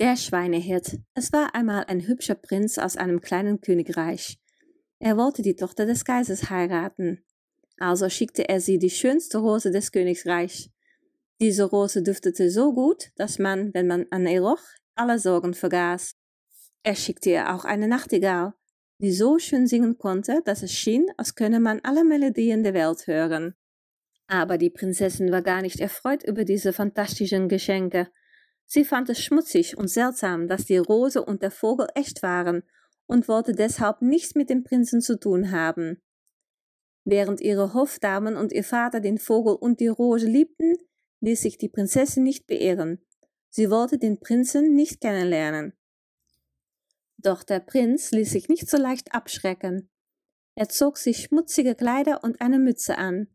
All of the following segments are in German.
Der Schweinehirt. Es war einmal ein hübscher Prinz aus einem kleinen Königreich. Er wollte die Tochter des Kaisers heiraten. Also schickte er sie die schönste Rose des Königreichs. Diese Rose duftete so gut, dass man, wenn man an ihr roch, alle Sorgen vergaß. Er schickte ihr auch eine Nachtigall, die so schön singen konnte, dass es schien, als könne man alle Melodien der Welt hören. Aber die Prinzessin war gar nicht erfreut über diese fantastischen Geschenke. Sie fand es schmutzig und seltsam, dass die Rose und der Vogel echt waren und wollte deshalb nichts mit dem Prinzen zu tun haben. Während ihre Hofdamen und ihr Vater den Vogel und die Rose liebten, ließ sich die Prinzessin nicht beirren. Sie wollte den Prinzen nicht kennenlernen. Doch der Prinz ließ sich nicht so leicht abschrecken. Er zog sich schmutzige Kleider und eine Mütze an.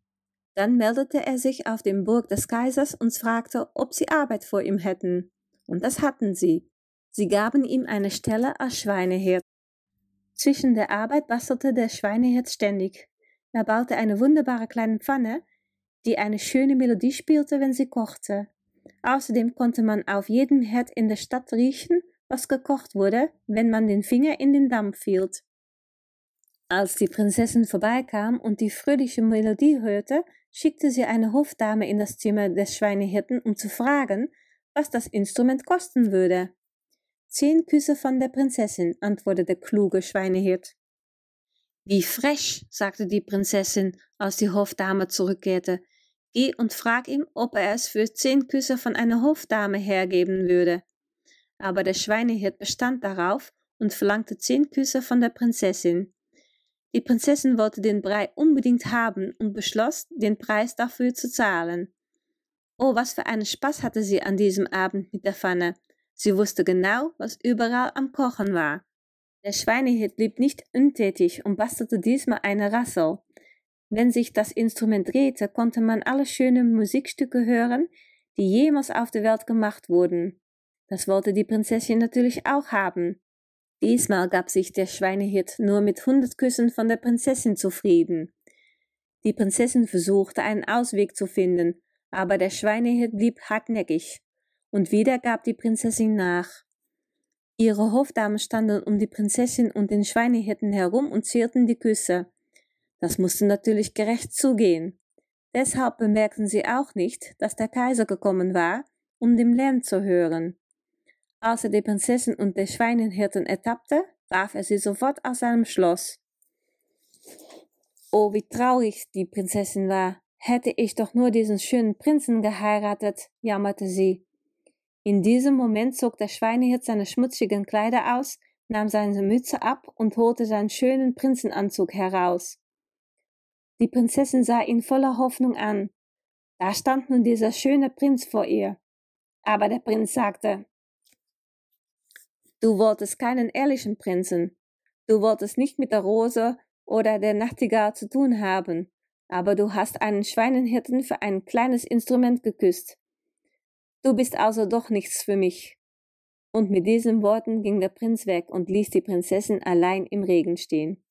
Dann meldete er sich auf dem Burg des Kaisers und fragte, ob sie Arbeit vor ihm hätten. Und das hatten sie. Sie gaben ihm eine Stelle als Schweinehirt. Zwischen der Arbeit bastelte der Schweinehirt ständig. Er baute eine wunderbare kleine Pfanne, die eine schöne Melodie spielte, wenn sie kochte. Außerdem konnte man auf jedem Herd in der Stadt riechen, was gekocht wurde, wenn man den Finger in den Dampf hielt. Als die Prinzessin vorbeikam und die fröhliche Melodie hörte, schickte sie eine Hofdame in das Zimmer des Schweinehirten, um zu fragen, was das Instrument kosten würde. Zehn Küsse von der Prinzessin, antwortete der kluge Schweinehirt. Wie frech, sagte die Prinzessin, als die Hofdame zurückkehrte. Geh und frag ihm, ob er es für zehn Küsse von einer Hofdame hergeben würde. Aber der Schweinehirt bestand darauf und verlangte zehn Küsse von der Prinzessin. Die Prinzessin wollte den Brei unbedingt haben und beschloss, den Preis dafür zu zahlen. Oh, was für einen Spaß hatte sie an diesem Abend mit der Pfanne. Sie wusste genau, was überall am Kochen war. Der Schweinehirt blieb nicht untätig und bastelte diesmal eine Rassel. Wenn sich das Instrument drehte, konnte man alle schönen Musikstücke hören, die jemals auf der Welt gemacht wurden. Das wollte die Prinzessin natürlich auch haben. Diesmal gab sich der Schweinehirt nur mit hundert Küssen von der Prinzessin zufrieden. Die Prinzessin versuchte einen Ausweg zu finden, aber der Schweinehirt blieb hartnäckig, und wieder gab die Prinzessin nach. Ihre Hofdamen standen um die Prinzessin und den Schweinehirten herum und zierten die Küsse. Das musste natürlich gerecht zugehen. Deshalb bemerkten sie auch nicht, dass der Kaiser gekommen war, um den Lärm zu hören. Als er die Prinzessin und den Schweinehirten ertappte, warf er sie sofort aus seinem Schloss. Oh, wie traurig die Prinzessin war. Hätte ich doch nur diesen schönen Prinzen geheiratet, jammerte sie. In diesem Moment zog der Schweinehirt seine schmutzigen Kleider aus, nahm seine Mütze ab und holte seinen schönen Prinzenanzug heraus. Die Prinzessin sah ihn voller Hoffnung an. Da stand nun dieser schöne Prinz vor ihr. Aber der Prinz sagte, Du wolltest keinen ehrlichen Prinzen. Du wolltest nicht mit der Rose oder der Nachtigall zu tun haben, aber du hast einen Schweinenhirten für ein kleines Instrument geküsst. Du bist also doch nichts für mich. Und mit diesen Worten ging der Prinz weg und ließ die Prinzessin allein im Regen stehen.